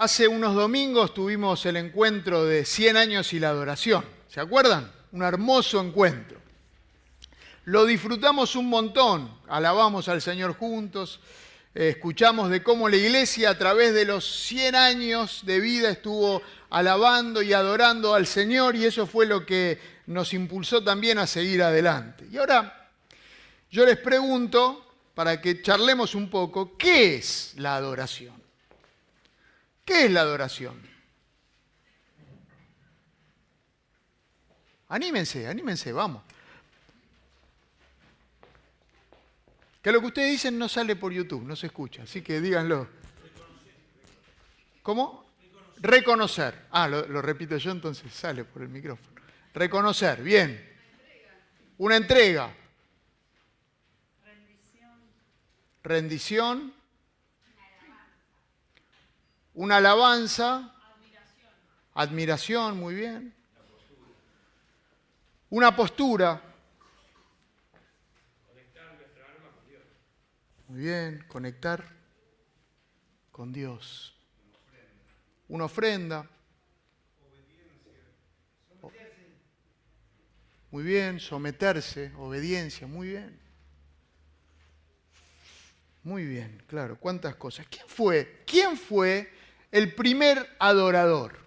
Hace unos domingos tuvimos el encuentro de 100 años y la adoración. ¿Se acuerdan? Un hermoso encuentro. Lo disfrutamos un montón, alabamos al Señor juntos, escuchamos de cómo la iglesia a través de los 100 años de vida estuvo alabando y adorando al Señor y eso fue lo que nos impulsó también a seguir adelante. Y ahora yo les pregunto, para que charlemos un poco, ¿qué es la adoración? ¿Qué es la adoración? Anímense, anímense, vamos. Que lo que ustedes dicen no sale por YouTube, no se escucha, así que díganlo. ¿Cómo? Reconocer. Ah, lo, lo, repito yo, entonces sale por el micrófono. Reconocer, bien. Una entrega. Rendición. Rendición una alabanza, admiración, admiración muy bien, una postura, conectar nuestra alma con Dios. Muy bien, conectar con Dios. Una ofrenda. Muy bien, someterse, obediencia, muy bien. Muy bien, claro, cuántas cosas. ¿Quién fue? ¿Quién fue el primer adorador.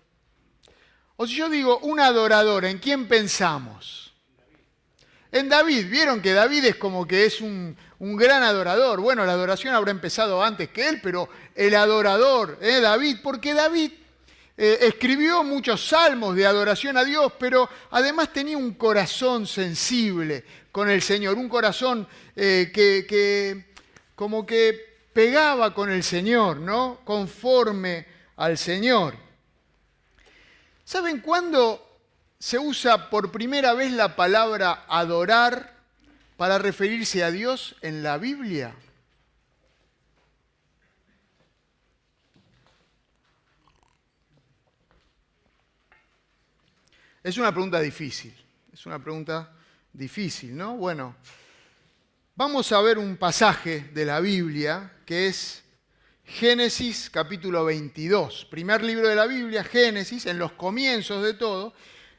O si yo digo un adorador, ¿en quién pensamos? En David. Vieron que David es como que es un, gran adorador. Bueno, la adoración habrá empezado antes que él, pero el adorador, ¿eh? David, porque David eh, escribió muchos salmos de adoración a Dios, pero además tenía un corazón sensible con el Señor, un corazón eh, que, que como que pegaba con el Señor, ¿no? Conforme al Señor. ¿Saben cuándo se usa por primera vez la palabra adorar para referirse a Dios en la Biblia? Es una pregunta difícil, es una pregunta difícil, ¿no? Bueno, vamos a ver un pasaje de la Biblia que es Génesis capítulo 22, primer libro de la Biblia, Génesis, en los comienzos de todo,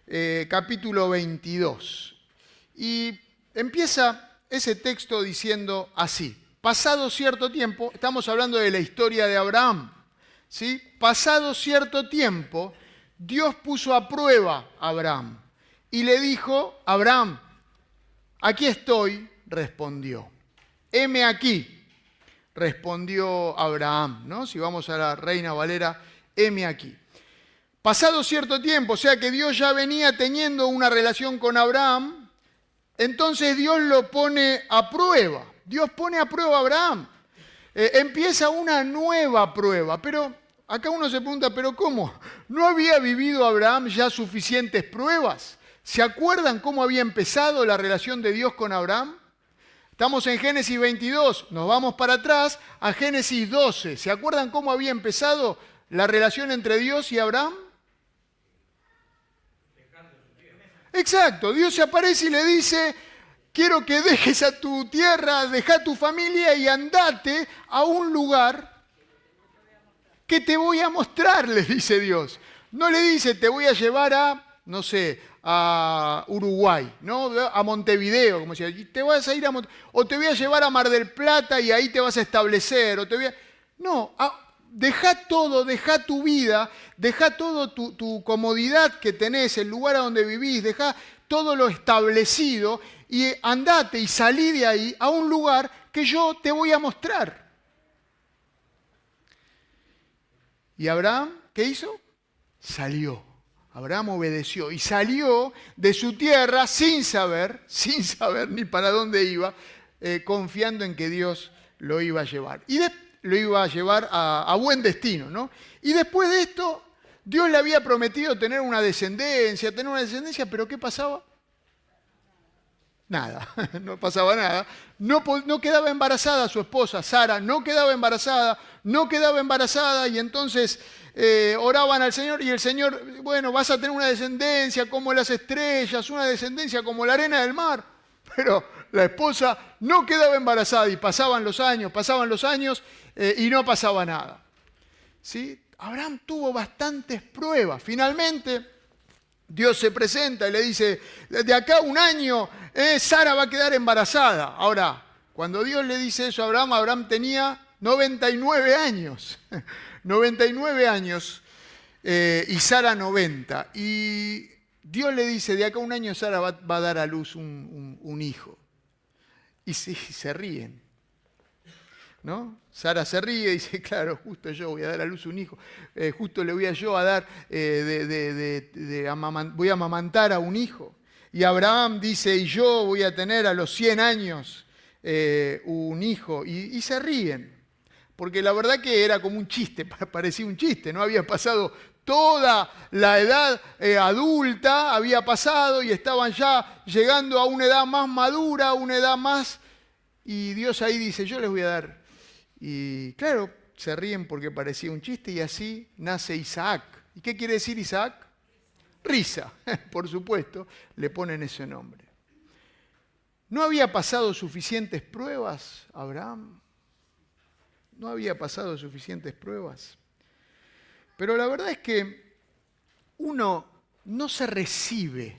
eh, capítulo 22. Y empieza ese texto diciendo así, pasado cierto tiempo, estamos hablando de la historia de Abraham, ¿sí? Pasado cierto tiempo, Dios puso a prueba a Abraham y le dijo, Abraham, aquí estoy, respondió, heme aquí respondió Abraham, ¿no? Si vamos a la Reina Valera, heme aquí. Pasado cierto tiempo, o sea que Dios ya venía teniendo una relación con Abraham, entonces Dios lo pone a prueba. Dios pone a prueba a Abraham. Eh, empieza una nueva prueba, pero acá uno se pregunta, ¿pero cómo? ¿No había vivido Abraham ya suficientes pruebas? ¿Se acuerdan cómo había empezado la relación de Dios con Abraham? Estamos en Génesis 22, nos vamos para atrás a Génesis 12. ¿Se acuerdan cómo había empezado la relación entre Dios y Abraham? Exacto, Dios se aparece y le dice, quiero que dejes a tu tierra, deja tu familia y andate a un lugar que te voy a mostrar, le dice Dios. No le dice, te voy a llevar a, no sé, a Uruguay, ¿no? a Montevideo, como decía, te vas a ir a o te voy a llevar a Mar del Plata y ahí te vas a establecer, o te voy a... No, deja todo, deja tu vida, deja todo tu, tu, comodidad que tenés, el lugar a donde vivís, deja todo lo establecido y andate y salí de ahí a un lugar que yo te voy a mostrar. ¿Y Abraham qué hizo? Salió Abraham obedeció y salió de su tierra sin saber, sin saber ni para dónde iba, eh, confiando en que Dios lo iba a llevar. Y lo iba a llevar a, a buen destino, ¿no? Y después de esto, Dios le había prometido tener una descendencia, tener una descendencia, pero ¿qué pasaba? Nada, no pasaba nada. No, quedaba embarazada su esposa, Sara, no quedaba embarazada, no quedaba embarazada y entonces eh, oraban al Señor y el Señor, bueno, vas a tener una descendencia como las estrellas, una descendencia como la arena del mar. Pero la esposa no quedaba embarazada y pasaban los años, pasaban los años eh, y no pasaba nada. ¿Sí? Abraham tuvo bastantes pruebas. Finalmente, Dios se presenta y le dice, de acá un año, eh, Sara va a quedar embarazada. Ahora, cuando Dios le dice eso a Abraham, Abraham tenía 99 años. 99 años eh, y Sara 90. Y Dios le dice, de acá un año Sara va, a dar a luz un, hijo. Y se, ríen. ¿No? Sara se ríe y dice, claro, justo yo voy a dar a luz un hijo, eh, justo le voy a yo a dar, eh, voy a amamantar a un hijo. Y Abraham dice, y yo voy a tener a los 100 años un hijo. y se ríen porque la verdad que era como un chiste, parecía un chiste, ¿no? Había pasado toda la edad eh, adulta, había pasado y estaban ya llegando a una edad más madura, una edad más... Y Dios ahí dice, yo les voy a dar. Y claro, se ríen porque parecía un chiste y así nace Isaac. ¿Y qué quiere decir Isaac? Risa, por supuesto, le ponen ese nombre. ¿No había pasado suficientes pruebas Abraham? no había pasado suficientes pruebas. Pero la verdad es que uno no se recibe.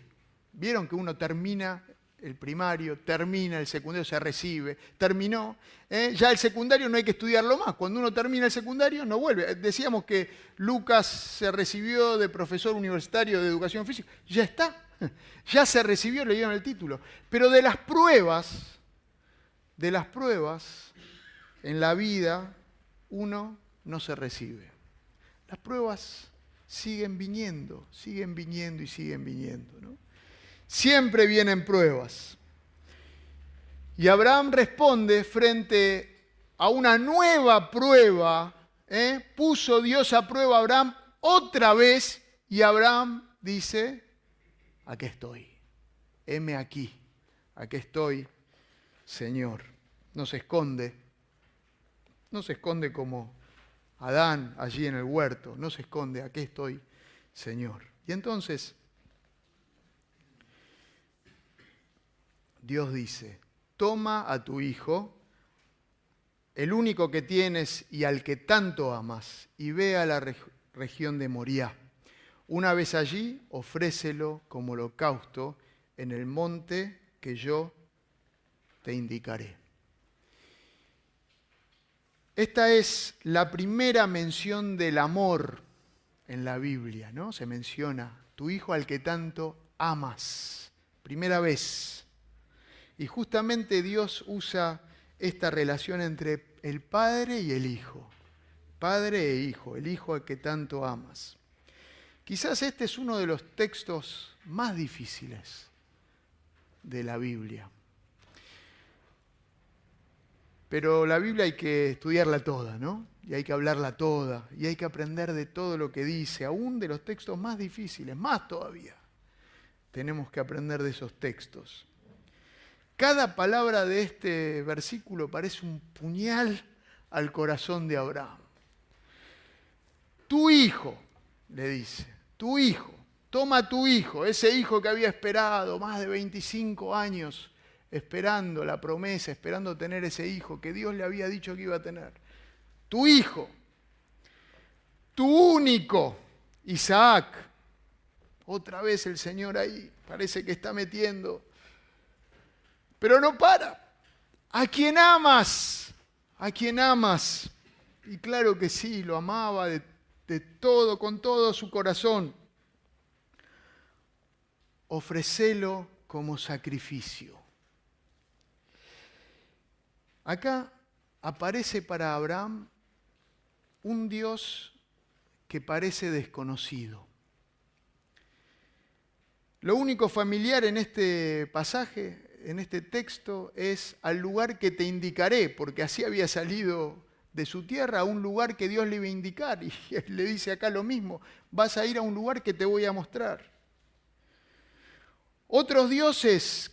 Vieron que uno termina el primario, termina el secundario, se recibe, terminó. ¿eh? Ya el secundario no hay que estudiarlo más. Cuando uno termina el secundario no vuelve. Decíamos que Lucas se recibió de profesor universitario de educación física. Ya está. Ya se recibió, le dieron el título. Pero de las pruebas, de las pruebas, en la vida uno no se recibe. Las pruebas siguen viniendo, siguen viniendo y siguen viniendo. Siempre vienen pruebas. Y Abraham responde frente a una nueva prueba. ¿eh? Puso Dios a prueba a Abraham otra vez y Abraham dice, aquí estoy, heme aquí, aquí estoy, Señor. No se esconde, no se esconde como Adán allí en el huerto, no se esconde, aquí estoy, Señor. Y entonces, Dios dice, toma a tu hijo, el único que tienes y al que tanto amas, y ve a la región de Moriah. Una vez allí, ofrécelo como holocausto en el monte que yo te indicaré. Esta es la primera mención del amor en la Biblia, ¿no? Se menciona tu hijo al que tanto amas. Primera vez. Y justamente Dios usa esta relación entre el padre y el hijo. Padre e hijo, el hijo al que tanto amas. Quizás este es uno de los textos más difíciles de la Biblia. Pero la Biblia hay que estudiarla toda, ¿no? Y hay que hablarla toda, y hay que aprender de todo lo que dice, aún de los textos más difíciles, más todavía. Tenemos que aprender de esos textos. Cada palabra de este versículo parece un puñal al corazón de Abraham. Tu hijo, le dice, tu hijo, toma tu hijo, ese hijo que había esperado más de 25 años esperando la promesa, esperando tener ese hijo que Dios le había dicho que iba a tener. Tu hijo, tu único, Isaac. Otra vez el Señor ahí, parece que está metiendo. Pero no para. A quien amas, a quien amas. Y claro que sí, lo amaba de, todo, con todo su corazón. Ofrecelo como sacrificio. Acá aparece para Abraham un Dios que parece desconocido. Lo único familiar en este pasaje, en este texto, es al lugar que te indicaré, porque así había salido de su tierra a un lugar que Dios le iba a indicar. Y le dice acá lo mismo, vas a ir a un lugar que te voy a mostrar. Otros dioses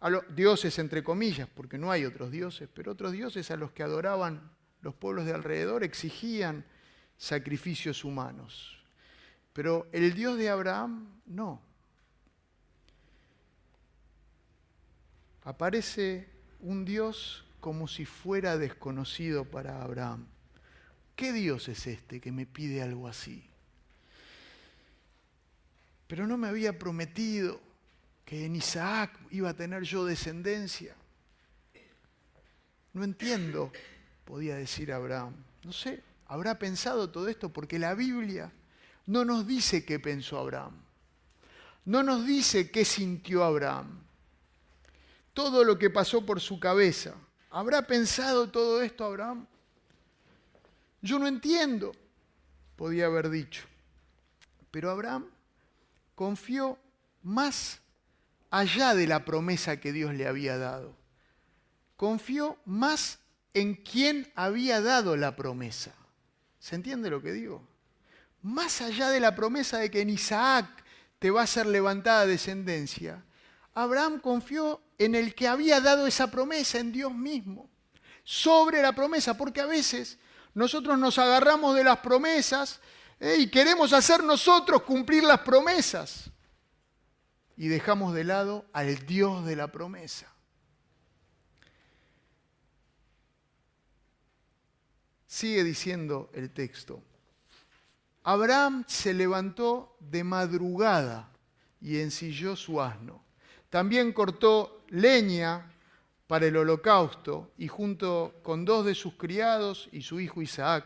a dioses entre comillas, porque no hay otros dioses, pero otros dioses a los que adoraban los pueblos de alrededor exigían sacrificios humanos. Pero el Dios de Abraham no. Aparece un Dios como si fuera desconocido para Abraham. ¿qué Dios es este que me pide algo así? Pero no me había prometido que en Isaac iba a tener yo descendencia. No entiendo, podía decir Abraham. No sé, habrá pensado todo esto porque la Biblia no nos dice qué pensó Abraham. No nos dice qué sintió Abraham. Todo lo que pasó por su cabeza. ¿Habrá pensado todo esto Abraham? Yo no entiendo, podía haber dicho. Pero Abraham confió más allá de la promesa que Dios le había dado. Confió más en quien había dado la promesa. ¿Se entiende lo que digo? Más allá de la promesa de que en Isaac te va a ser levantada descendencia, Abraham confió en el que había dado esa promesa, en Dios mismo, sobre la promesa, porque a veces nosotros nos agarramos de las promesas eh, y queremos hacer nosotros cumplir las promesas y dejamos de lado al Dios de la promesa. Sigue diciendo el texto. Abraham se levantó de madrugada y ensilló su asno. También cortó leña para el holocausto y junto con dos de sus criados y su hijo Isaac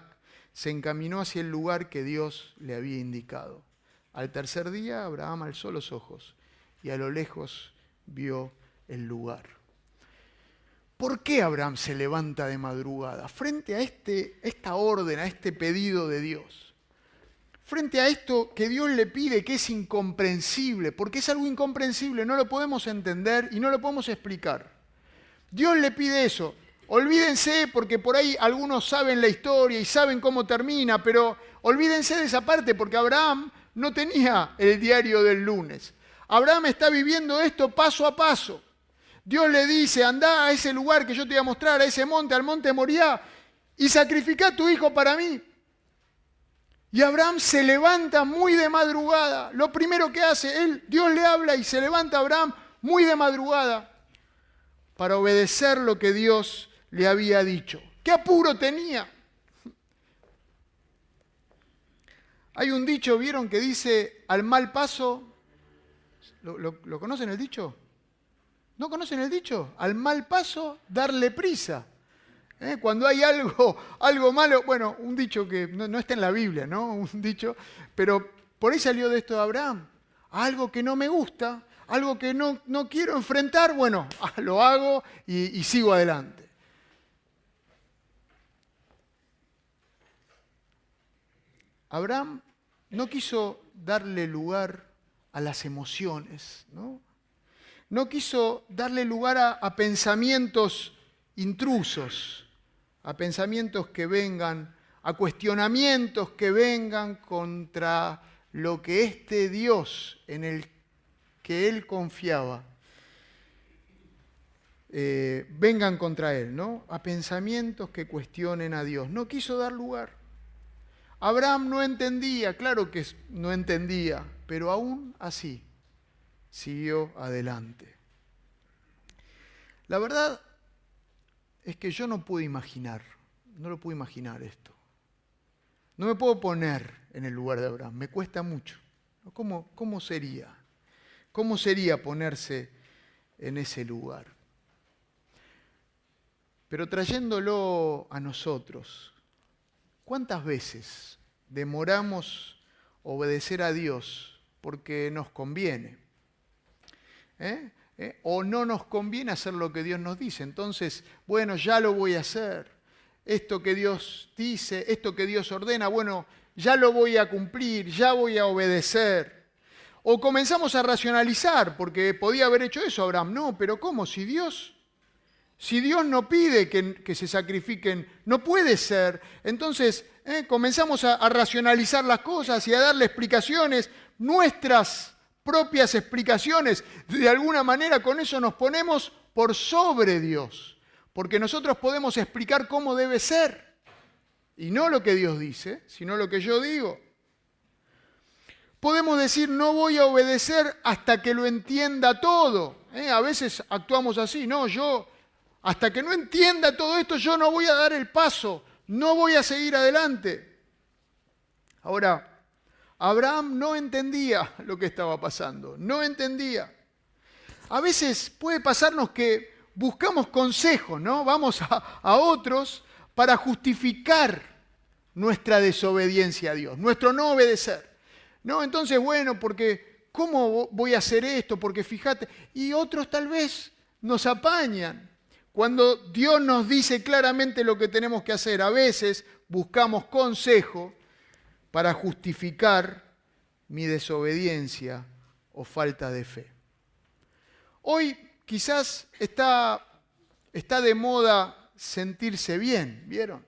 se encaminó hacia el lugar que Dios le había indicado. Al tercer día Abraham alzó los ojos y a lo lejos vio el lugar. ¿Por qué Abraham se levanta de madrugada? Frente a este, esta orden, a este pedido de Dios. Frente a esto que Dios le pide, que es incomprensible, porque es algo incomprensible, no lo podemos entender y no lo podemos explicar. Dios le pide eso. Olvídense, porque por ahí algunos saben la historia y saben cómo termina, pero olvídense de esa parte, porque Abraham no tenía el diario del lunes. Abraham está viviendo esto paso a paso. Dios le dice, anda a ese lugar que yo te voy a mostrar, a ese monte, al monte Moriah, y sacrifica a tu hijo para mí. Y Abraham se levanta muy de madrugada. Lo primero que hace, él, Dios le habla y se levanta Abraham muy de madrugada para obedecer lo que Dios le había dicho. ¿Qué apuro tenía? Hay un dicho, ¿vieron? Que dice, al mal paso, ¿lo, conocen el dicho? ¿No conocen el dicho? Al mal paso, darle prisa. ¿Eh? Cuando hay algo, algo malo, bueno, un dicho que no, está en la Biblia, ¿no? Un dicho, pero por ahí salió de esto de Abraham. Algo que no me gusta, algo que no, no quiero enfrentar, bueno, lo hago y sigo adelante. Abraham no quiso darle lugar a las emociones, ¿no? No quiso darle lugar a, pensamientos intrusos, a pensamientos que vengan, a cuestionamientos que vengan contra lo que este Dios en el que él confiaba, eh, vengan contra él, ¿no? A pensamientos que cuestionen a Dios. No quiso dar lugar. Abraham no entendía, claro que no entendía, pero aún así siguió adelante. La verdad es que yo no puedo imaginar, no lo puedo imaginar esto. No me puedo poner en el lugar de Abraham, me cuesta mucho. ¿Cómo, cómo sería? ¿Cómo sería ponerse en ese lugar? Pero trayéndolo a nosotros, ¿Cuántas veces demoramos obedecer a Dios porque nos conviene? ¿Eh? ¿Eh? O no nos conviene hacer lo que Dios nos dice. Entonces, bueno, ya lo voy a hacer. Esto que Dios dice, esto que Dios ordena, bueno, ya lo voy a cumplir, ya voy a obedecer. O comenzamos a racionalizar, porque podía haber hecho eso Abraham. No, pero ¿cómo? Si Dios si Dios no pide que, se sacrifiquen, no puede ser. Entonces eh, comenzamos a, a racionalizar las cosas y a darle explicaciones, nuestras propias explicaciones. De alguna manera con eso nos ponemos por sobre Dios, porque nosotros podemos explicar cómo debe ser. Y no lo que Dios dice, sino lo que yo digo. Podemos decir, no voy a obedecer hasta que lo entienda todo. Eh, a veces actuamos así, no, yo hasta que no entienda todo esto, yo no voy a dar el paso, no voy a seguir adelante. Ahora, Abraham no entendía lo que estaba pasando, no entendía. A veces puede pasarnos que buscamos consejos, ¿no? Vamos a, a otros para justificar nuestra desobediencia a Dios, nuestro no obedecer. No, entonces, bueno, porque ¿cómo voy a hacer esto? Porque fíjate, y otros tal vez nos apañan. Cuando Dios nos dice claramente lo que tenemos que hacer, a veces buscamos consejo para justificar mi desobediencia o falta de fe. Hoy quizás está, está de moda sentirse bien, ¿vieron?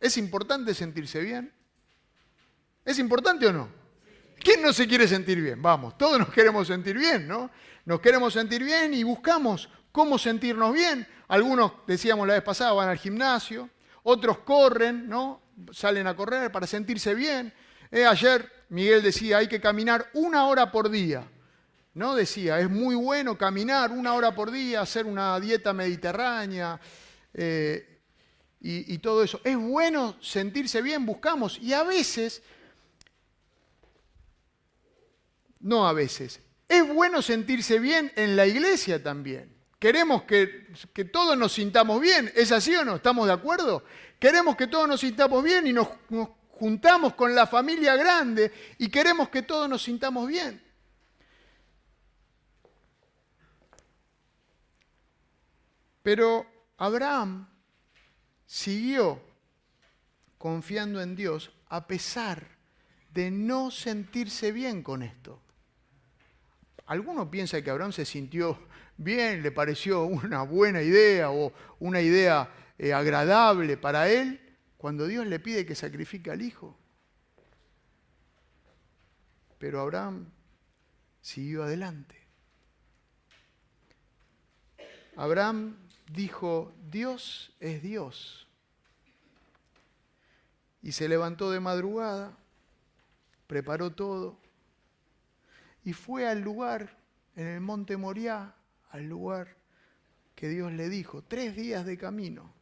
¿Es importante sentirse bien? ¿Es importante o no? ¿Quién no se quiere sentir bien? Vamos, todos nos queremos sentir bien, ¿no? Nos queremos sentir bien y buscamos cómo sentirnos bien. Algunos, decíamos la vez pasada, van al gimnasio, otros corren, ¿no? Salen a correr para sentirse bien. Eh, ayer Miguel decía, hay que caminar una hora por día. ¿No? Decía, es muy bueno caminar una hora por día, hacer una dieta mediterránea eh, y, todo eso. Es bueno sentirse bien, buscamos. Y a veces, no a veces, es bueno sentirse bien en la iglesia también. Queremos que, todos nos sintamos bien, ¿es así o no? ¿Estamos de acuerdo? Queremos que todos nos sintamos bien y nos juntamos con la familia grande y queremos que todos nos sintamos bien. Pero Abraham siguió confiando en Dios a pesar de no sentirse bien con esto. Alguno piensa que Abraham se sintió bien, le pareció una buena idea o una idea eh, agradable para él cuando Dios le pide que sacrifique al hijo. Pero Abraham siguió adelante. Abraham dijo, Dios es Dios. Y se levantó de madrugada, preparó todo y fue al lugar, en el monte Moriah, al lugar que Dios le dijo, tres días de camino.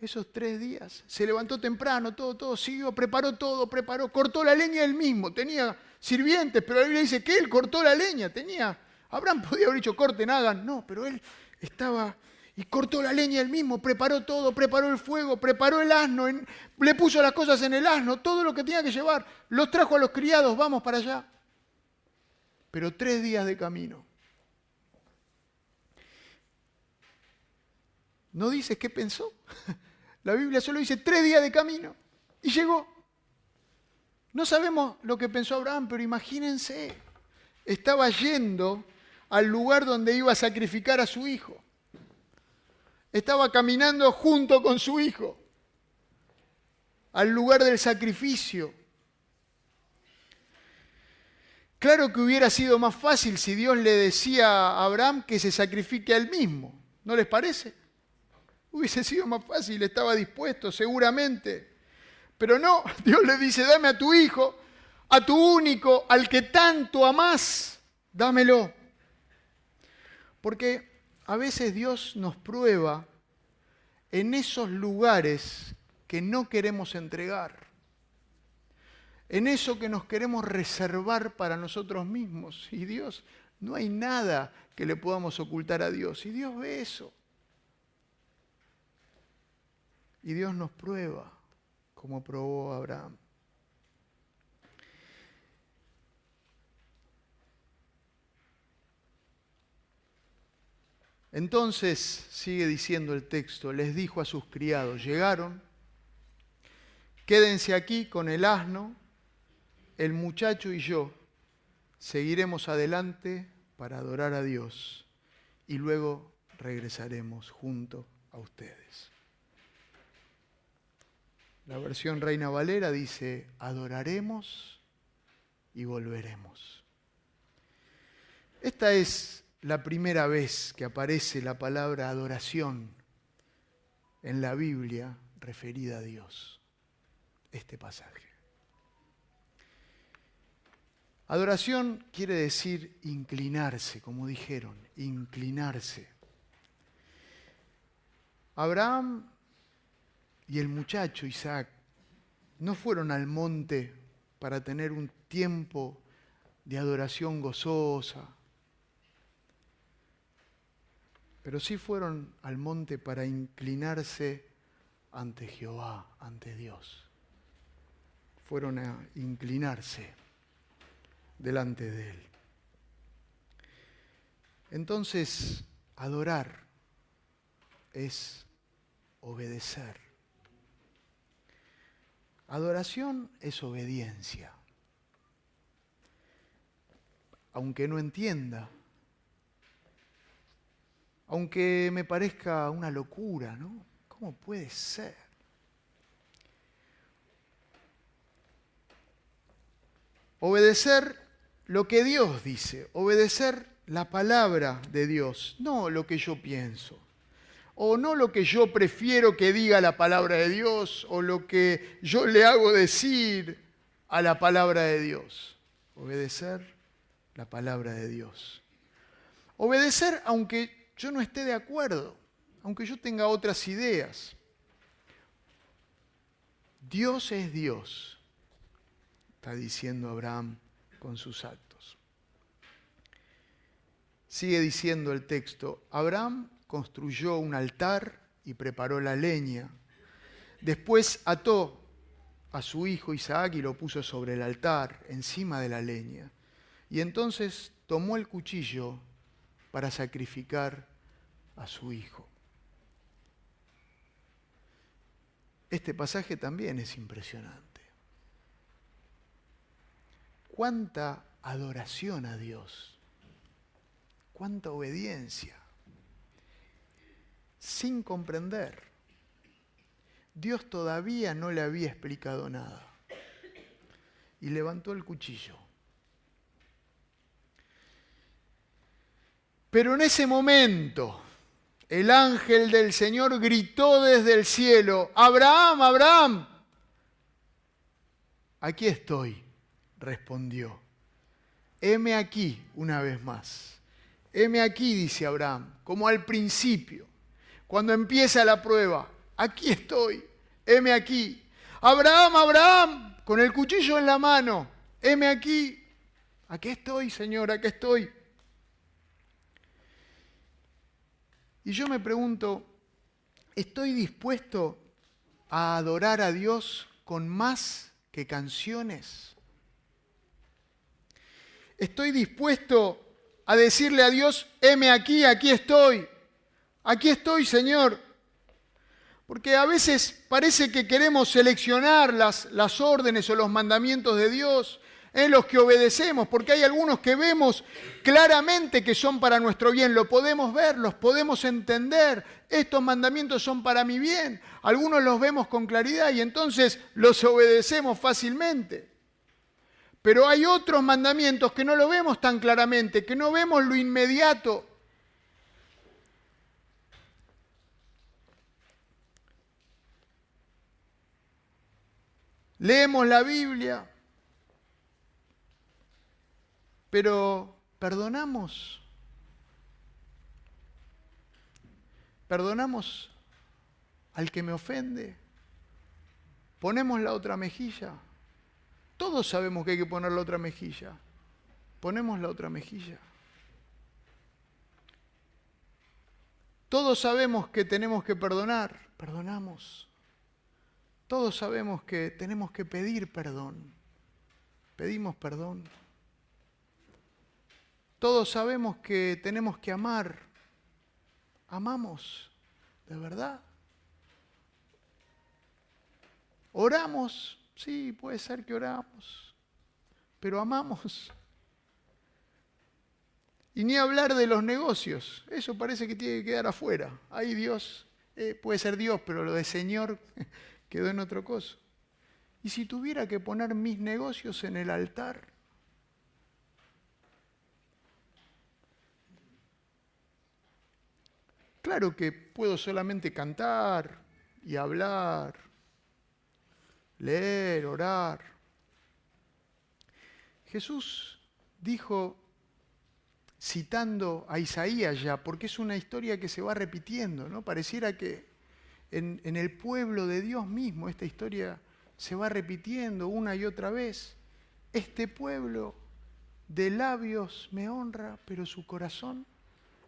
Esos tres días, se levantó temprano, todo, todo, siguió, preparó todo, preparó, cortó la leña él mismo, tenía sirvientes, pero la Biblia dice que él cortó la leña, tenía, Abraham podía haber dicho, corten, hagan, no, pero él estaba y cortó la leña él mismo, preparó todo, preparó el fuego, preparó el asno, le puso las cosas en el asno, todo lo que tenía que llevar, los trajo a los criados, vamos para allá. Pero tres días de camino. No dice qué pensó. La Biblia solo dice tres días de camino y llegó. No sabemos lo que pensó Abraham, pero imagínense, estaba yendo al lugar donde iba a sacrificar a su hijo. Estaba caminando junto con su hijo al lugar del sacrificio. Claro que hubiera sido más fácil si Dios le decía a Abraham que se sacrifique a él mismo. ¿No les parece? Hubiese sido más fácil, estaba dispuesto, seguramente. Pero no, Dios le dice, dame a tu hijo, a tu único, al que tanto amás, dámelo. Porque a veces Dios nos prueba en esos lugares que no queremos entregar, en eso que nos queremos reservar para nosotros mismos. Y Dios, no hay nada que le podamos ocultar a Dios. Y Dios ve eso. Y Dios nos prueba como probó Abraham. Entonces, sigue diciendo el texto, les dijo a sus criados, llegaron, quédense aquí con el asno, el muchacho y yo, seguiremos adelante para adorar a Dios y luego regresaremos junto a ustedes. La versión Reina Valera dice, adoraremos y volveremos. Esta es la primera vez que aparece la palabra adoración en la Biblia referida a Dios. Este pasaje. Adoración quiere decir inclinarse, como dijeron, inclinarse. Abraham y el muchacho Isaac no fueron al monte para tener un tiempo de adoración gozosa, pero sí fueron al monte para inclinarse ante Jehová, ante Dios. Fueron a inclinarse delante de Él. Entonces, adorar es obedecer. Adoración es obediencia. Aunque no entienda, aunque me parezca una locura, ¿no? ¿Cómo puede ser? Obedecer lo que Dios dice, obedecer la palabra de Dios, no lo que yo pienso, o no lo que yo prefiero que diga la palabra de Dios, o lo que yo le hago decir a la palabra de Dios. Obedecer la palabra de Dios. Obedecer aunque yo no esté de acuerdo aunque yo tenga otras ideas. Dios es Dios, está diciendo Abraham con sus actos. Sigue diciendo el texto, Abraham construyó un altar y preparó la leña. Después ató a su hijo Isaac y lo puso sobre el altar, encima de la leña. Y entonces tomó el cuchillo para sacrificar a su hijo. Este pasaje también es impresionante. Cuánta adoración a Dios, cuánta obediencia, sin comprender. Dios todavía no le había explicado nada. Y levantó el cuchillo. Pero en ese momento, el ángel del Señor gritó desde el cielo, Abraham, Abraham. Aquí estoy, respondió. Heme aquí una vez más. Heme aquí, dice Abraham, como al principio, cuando empieza la prueba. Aquí estoy, heme aquí. Abraham, Abraham, con el cuchillo en la mano. Heme aquí. Aquí estoy, Señor, aquí estoy. Y yo me pregunto, ¿estoy dispuesto a adorar a Dios con más que canciones? ¿Estoy dispuesto a decirle a Dios, heme aquí, aquí estoy, aquí estoy Señor? Porque a veces parece que queremos seleccionar las, órdenes o los mandamientos de Dios en los que obedecemos, porque hay algunos que vemos claramente que son para nuestro bien, lo podemos ver, los podemos entender, estos mandamientos son para mi bien, algunos los vemos con claridad y entonces los obedecemos fácilmente. Pero hay otros mandamientos que no lo vemos tan claramente, que no vemos lo inmediato. Leemos la Biblia, pero perdonamos. Perdonamos al que me ofende. Ponemos la otra mejilla. Todos sabemos que hay que poner la otra mejilla. Ponemos la otra mejilla. Todos sabemos que tenemos que perdonar. Perdonamos. Todos sabemos que tenemos que pedir perdón. Pedimos perdón. Todos sabemos que tenemos que amar. Amamos, de verdad. Oramos, sí, puede ser que oramos, pero amamos. Y ni hablar de los negocios, eso parece que tiene que quedar afuera. Ahí Dios, eh, puede ser Dios, pero lo de Señor quedó en otro coso. Y si tuviera que poner mis negocios en el altar, Claro que puedo solamente cantar y hablar, leer, orar. Jesús dijo, citando a Isaías ya, porque es una historia que se va repitiendo, ¿no? Pareciera que en, el pueblo de Dios mismo. Esta historia se va repitiendo una y otra vez. Este pueblo de labios me honra, pero su corazón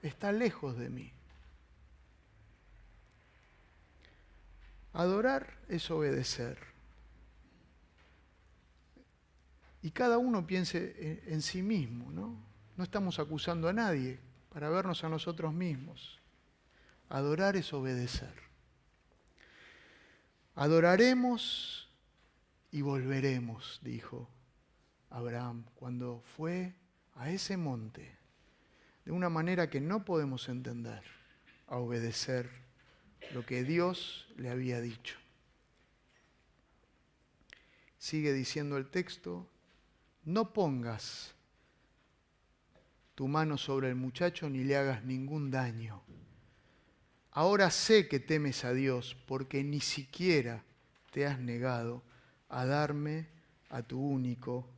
está lejos de mí. Adorar es obedecer. Y cada uno piense en sí mismo, ¿no? No estamos acusando a nadie para vernos a nosotros mismos. Adorar es obedecer. Adoraremos y volveremos, dijo Abraham cuando fue a ese monte de una manera que no podemos entender, a obedecer lo que Dios le había dicho. Sigue diciendo el texto, no pongas tu mano sobre el muchacho ni le hagas ningún daño. Ahora sé que temes a Dios porque ni siquiera te has negado a darme a tu único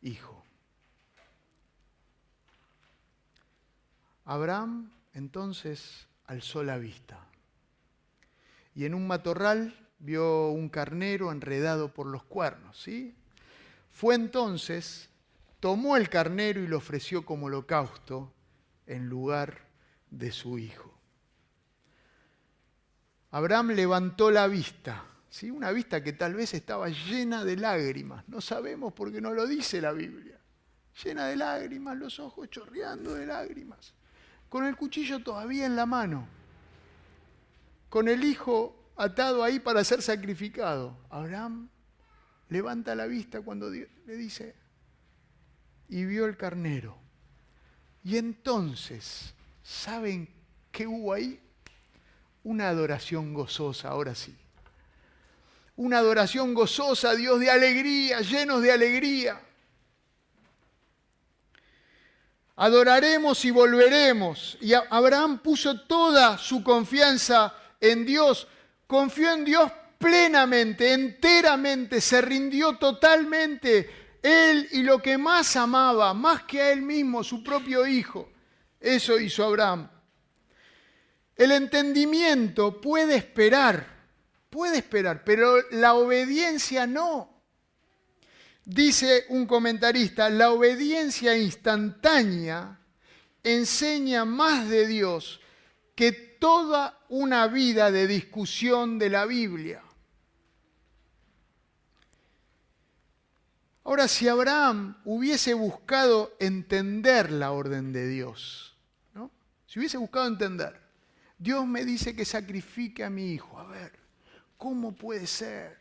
hijo. Abraham entonces alzó la vista y en un matorral vio un carnero enredado por los cuernos. ¿sí? Fue entonces, tomó el carnero y lo ofreció como holocausto en lugar de su hijo. Abraham levantó la vista, ¿sí? una vista que tal vez estaba llena de lágrimas, no sabemos porque no lo dice la Biblia, llena de lágrimas, los ojos chorreando de lágrimas, con el cuchillo todavía en la mano con el hijo atado ahí para ser sacrificado. Abraham levanta la vista cuando le dice, y vio el carnero. Y entonces, ¿saben qué hubo ahí? Una adoración gozosa, ahora sí. Una adoración gozosa, Dios de alegría, llenos de alegría. Adoraremos y volveremos. Y Abraham puso toda su confianza en Dios, confió en Dios plenamente, enteramente, se rindió totalmente. Él y lo que más amaba, más que a él mismo, su propio hijo. Eso hizo Abraham. El entendimiento puede esperar, puede esperar, pero la obediencia no. Dice un comentarista, la obediencia instantánea enseña más de Dios que toda una vida de discusión de la Biblia. Ahora, si Abraham hubiese buscado entender la orden de Dios, ¿no? si hubiese buscado entender, Dios me dice que sacrifique a mi hijo, a ver, ¿cómo puede ser?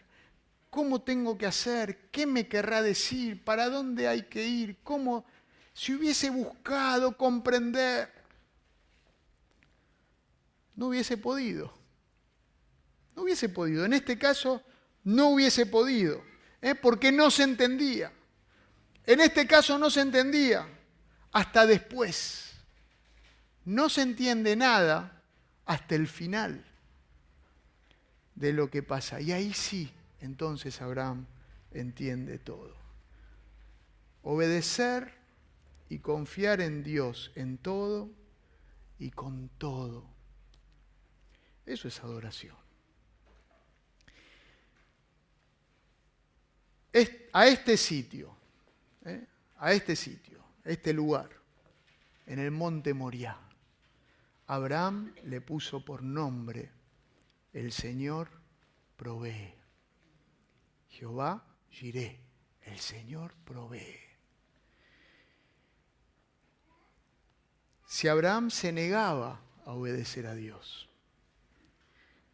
¿Cómo tengo que hacer? ¿Qué me querrá decir? ¿Para dónde hay que ir? ¿Cómo? Si hubiese buscado comprender, no hubiese podido. No hubiese podido. En este caso, no hubiese podido, ¿eh? porque no se entendía. En este caso no se entendía hasta después. No se entiende nada hasta el final de lo que pasa. Y ahí sí, entonces Abraham entiende todo. Obedecer y confiar en Dios en todo y con todo eso es adoración. a este sitio, ¿eh? a este sitio, a este lugar, en el monte Moriah, Abraham le puso por nombre, el Señor provee. Jehová giré, el Señor provee. Si Abraham se negaba a obedecer a Dios,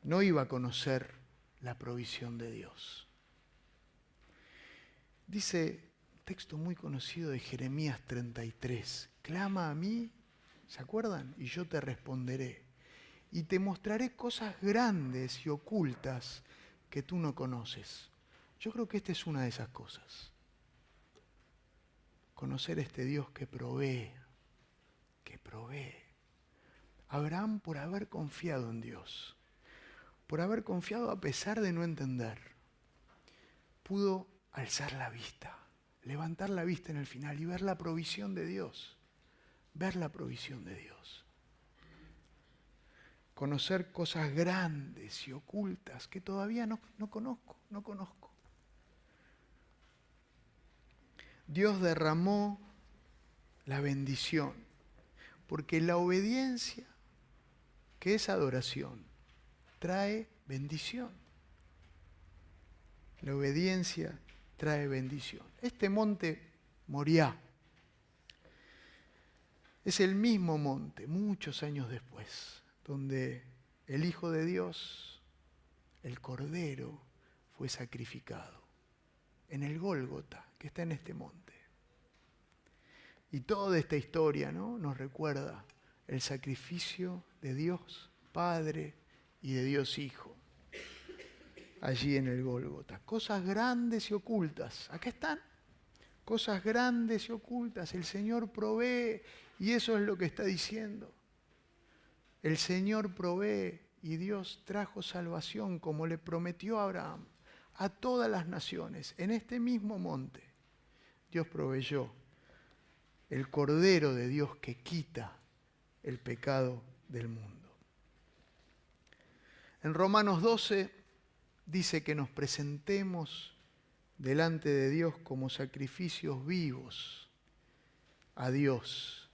no iba a conocer la provisión de Dios. Dice un texto muy conocido de Jeremías 33, clama a mí, ¿se acuerdan? Y yo te responderé. Y te mostraré cosas grandes y ocultas que tú no conoces. Yo creo que esta es una de esas cosas. Conocer este Dios que provee, que provee. Abraham por haber confiado en Dios por haber confiado a pesar de no entender, pudo alzar la vista, levantar la vista en el final y ver la provisión de Dios, ver la provisión de Dios. conocer cosas grandes y ocultas que todavía no, no conozco, no conozco. Dios derramó la bendición, porque la obediencia, que es adoración, trae bendición. La obediencia trae bendición. Este monte Moriá es el mismo monte, muchos años después, donde el Hijo de Dios, el Cordero, fue sacrificado en el Gólgota, que está en este monte. Y toda esta historia ¿no? nos recuerda el sacrificio de Dios Padre y de Dios Hijo allí en el Gólgota. Cosas grandes y ocultas. Acá están. Cosas grandes y ocultas. El Señor provee y eso es lo que está diciendo. El Señor provee y Dios trajo salvación como le prometió a Abraham a todas las naciones en este mismo monte. Dios proveyó el Cordero de Dios que quita el pecado del mundo. En Romanos 12 dice que nos presentemos delante de Dios como sacrificios vivos a Dios,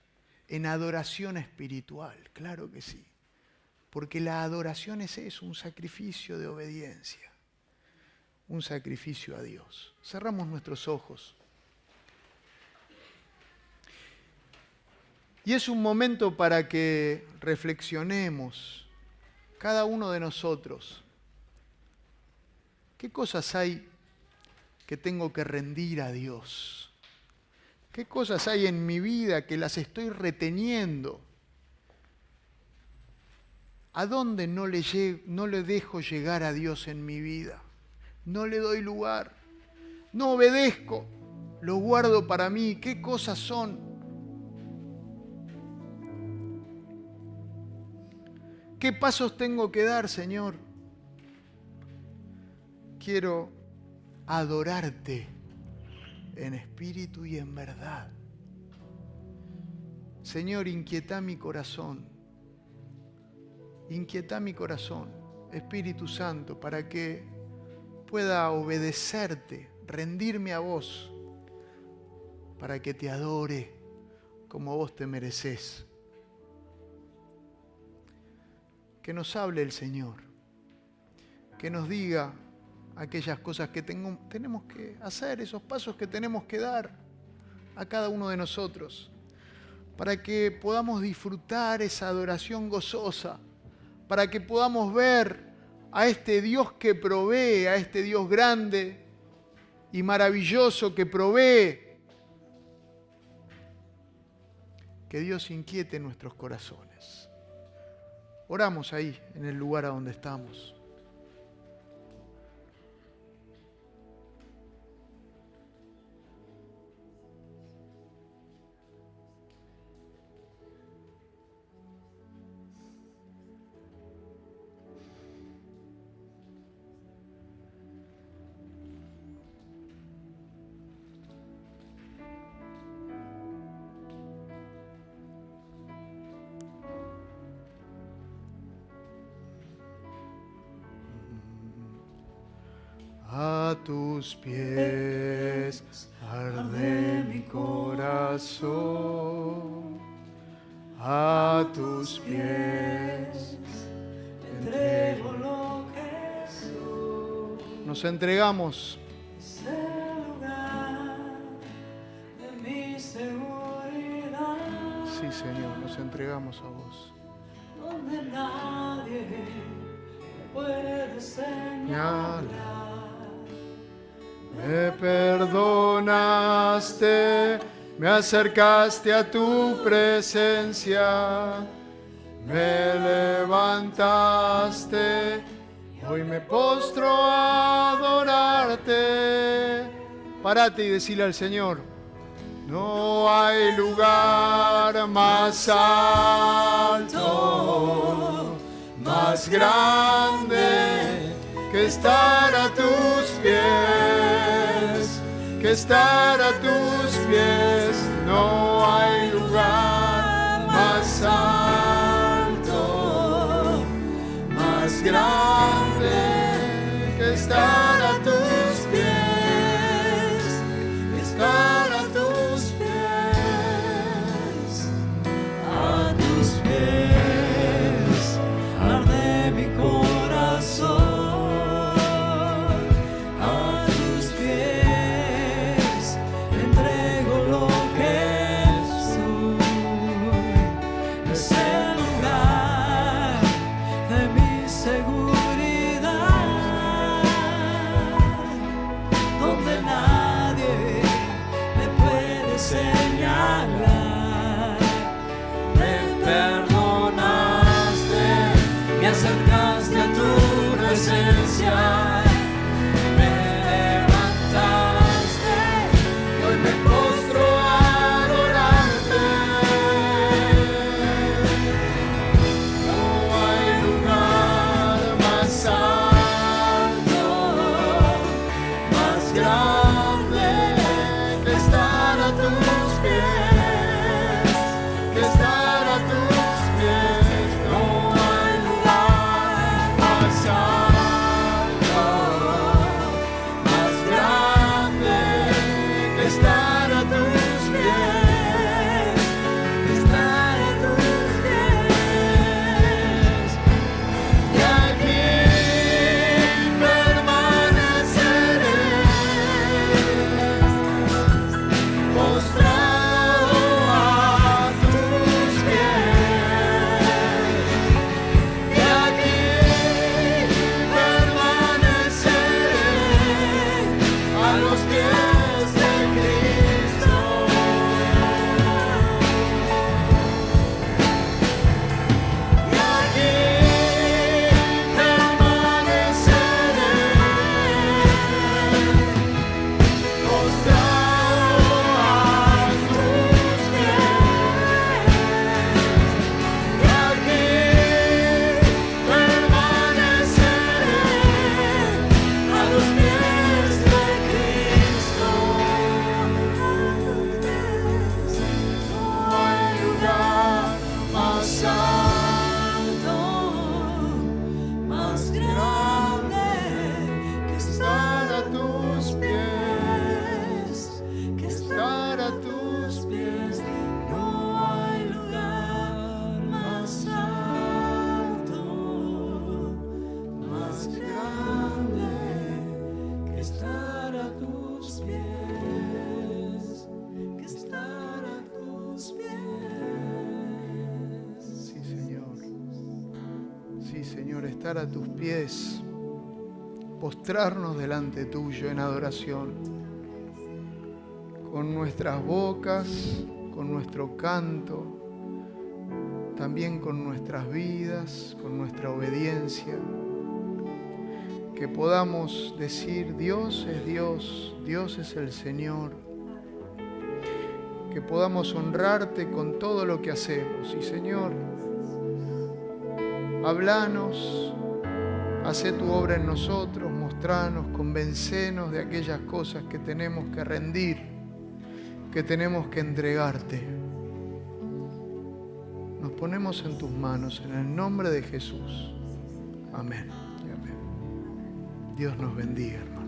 en adoración espiritual, claro que sí, porque la adoración es eso, un sacrificio de obediencia, un sacrificio a Dios. Cerramos nuestros ojos. Y es un momento para que reflexionemos, cada uno de nosotros, ¿Qué cosas hay que tengo que rendir a Dios? ¿Qué cosas hay en mi vida que las estoy reteniendo? ¿A dónde no le, no le dejo llegar a Dios en mi vida? No le doy lugar. No obedezco. Lo guardo para mí. ¿Qué cosas son? ¿Qué pasos tengo que dar, Señor? quiero adorarte en espíritu y en verdad. Señor, inquieta mi corazón. Inquieta mi corazón, Espíritu Santo, para que pueda obedecerte, rendirme a vos, para que te adore como vos te mereces. Que nos hable el Señor, que nos diga aquellas cosas que tenemos que hacer, esos pasos que tenemos que dar a cada uno de nosotros, para que podamos disfrutar esa adoración gozosa, para que podamos ver a este Dios que provee, a este Dios grande y maravilloso que provee. Que Dios inquiete nuestros corazones. Oramos ahí, en el lugar a donde estamos. Tus pies arde mi corazón, a tus pies entrego lo que soy. Nos entregamos. Sí, Señor, nos entregamos a vos. Donde nadie puede señalar me perdonaste, me acercaste a tu presencia, me levantaste, hoy me postro a adorarte. Parate y decirle al Señor, no hay lugar más alto, más grande que estar a tus pies, estar a tus pies, no hay A tus pies, postrarnos delante tuyo en adoración, con nuestras bocas, con nuestro canto, también con nuestras vidas, con nuestra obediencia. Que podamos decir, Dios es Dios, Dios es el Señor. Que podamos honrarte con todo lo que hacemos. Y Señor, Hablanos, hace tu obra en nosotros, mostranos, convencenos de aquellas cosas que tenemos que rendir, que tenemos que entregarte. Nos ponemos en tus manos en el nombre de Jesús. Amén. amén. Dios nos bendiga, hermano.